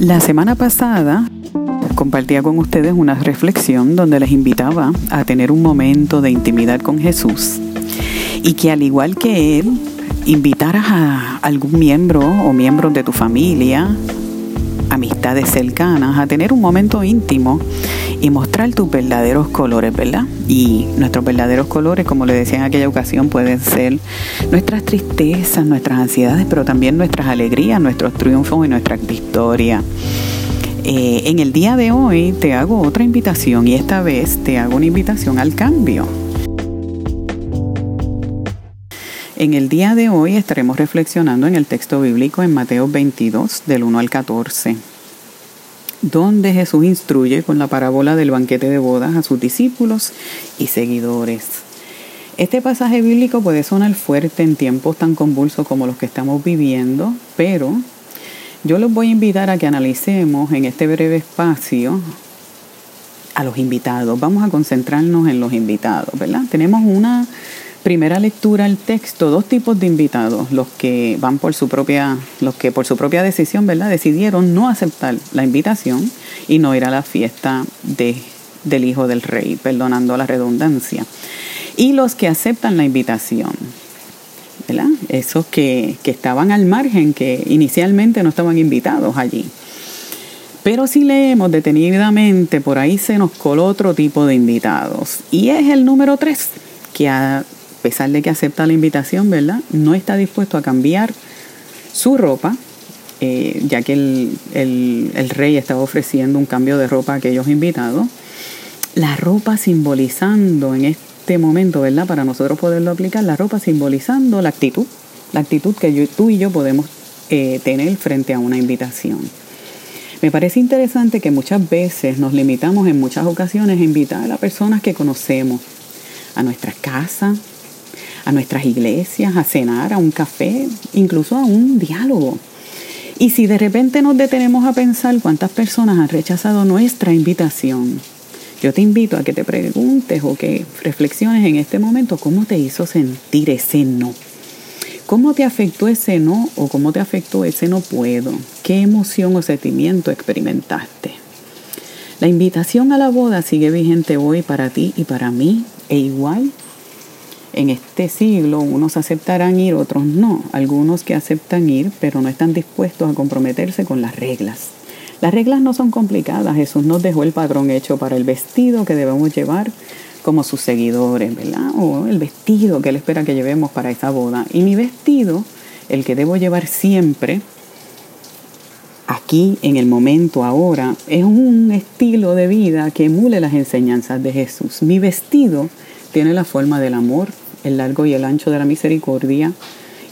La semana pasada compartía con ustedes una reflexión donde les invitaba a tener un momento de intimidad con Jesús y que al igual que Él, invitaras a algún miembro o miembros de tu familia, amistades cercanas, a tener un momento íntimo y mostrar tus verdaderos colores, ¿verdad? Y nuestros verdaderos colores, como le decía en aquella ocasión, pueden ser nuestras tristezas, nuestras ansiedades, pero también nuestras alegrías, nuestros triunfos y nuestras victorias. Eh, en el día de hoy te hago otra invitación y esta vez te hago una invitación al cambio. En el día de hoy estaremos reflexionando en el texto bíblico en Mateo 22 del 1 al 14 donde Jesús instruye con la parábola del banquete de bodas a sus discípulos y seguidores. Este pasaje bíblico puede sonar fuerte en tiempos tan convulsos como los que estamos viviendo, pero yo los voy a invitar a que analicemos en este breve espacio a los invitados. Vamos a concentrarnos en los invitados, ¿verdad? Tenemos una primera lectura al texto, dos tipos de invitados, los que van por su propia, los que por su propia decisión, ¿verdad? Decidieron no aceptar la invitación y no ir a la fiesta de, del hijo del rey, perdonando la redundancia. Y los que aceptan la invitación, ¿verdad? Esos que, que estaban al margen, que inicialmente no estaban invitados allí. Pero si leemos detenidamente, por ahí se nos coló otro tipo de invitados. Y es el número tres, que ha pesar de que acepta la invitación, ¿verdad? No está dispuesto a cambiar su ropa, eh, ya que el, rey estaba ofreciendo un cambio de ropa a aquellos invitados. La ropa simbolizando en este momento, ¿verdad? Para nosotros poderlo aplicar, la ropa simbolizando la actitud, la actitud que tú y yo podemos eh, tener frente a una invitación. Me parece interesante que muchas veces nos limitamos en muchas ocasiones a invitar a personas que conocemos a nuestra casa, a nuestras iglesias, a cenar, a un café, incluso a un diálogo. Y si de repente nos detenemos a pensar cuántas personas han rechazado nuestra invitación, yo te invito a que te preguntes o que reflexiones en este momento cómo te hizo sentir ese no. ¿Cómo te afectó ese no o cómo te afectó ese no puedo? ¿Qué emoción o sentimiento experimentaste? La invitación a la boda sigue vigente hoy para ti y para mí e igual en este siglo unos aceptarán ir, otros no. Algunos que aceptan ir, pero no están dispuestos a comprometerse con las reglas. Las reglas no son complicadas. Jesús nos dejó el patrón hecho para el vestido que debemos llevar como sus seguidores, ¿verdad? O el vestido que Él espera que llevemos para esa boda. Y mi vestido, el que debo llevar siempre, aquí, en el momento, ahora, es un estilo de vida que emule las enseñanzas de Jesús. Mi vestido tiene la forma del amor, el largo y el ancho de la misericordia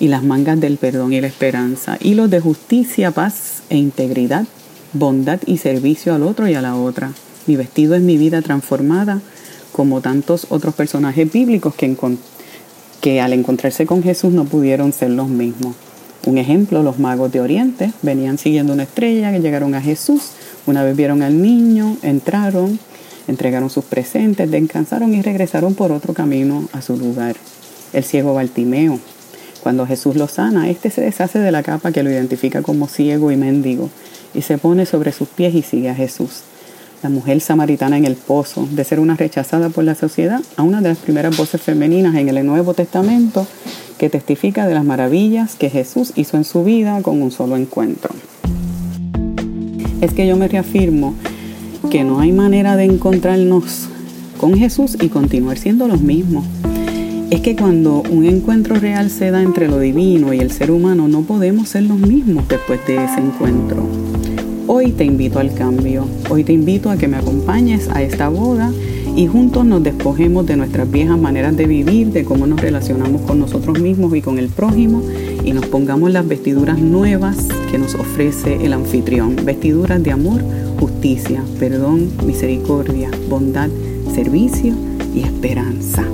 y las mangas del perdón y la esperanza, y los de justicia, paz e integridad, bondad y servicio al otro y a la otra. Mi vestido es mi vida transformada, como tantos otros personajes bíblicos que, que al encontrarse con Jesús no pudieron ser los mismos. Un ejemplo, los magos de Oriente venían siguiendo una estrella que llegaron a Jesús, una vez vieron al niño, entraron, entregaron sus presentes, descansaron y regresaron por otro camino a su lugar. El ciego Bartimeo. Cuando Jesús lo sana, este se deshace de la capa que lo identifica como ciego y mendigo y se pone sobre sus pies y sigue a Jesús. La mujer samaritana en el pozo, de ser una rechazada por la sociedad, a una de las primeras voces femeninas en el Nuevo Testamento que testifica de las maravillas que Jesús hizo en su vida con un solo encuentro. Es que yo me reafirmo que no hay manera de encontrarnos con Jesús y continuar siendo los mismos. Es que cuando un encuentro real se da entre lo divino y el ser humano, no podemos ser los mismos después de ese encuentro. Hoy te invito al cambio, hoy te invito a que me acompañes a esta boda y juntos nos despojemos de nuestras viejas maneras de vivir, de cómo nos relacionamos con nosotros mismos y con el prójimo y nos pongamos las vestiduras nuevas que nos ofrece el anfitrión, vestiduras de amor, justicia, perdón, misericordia, bondad, servicio y esperanza.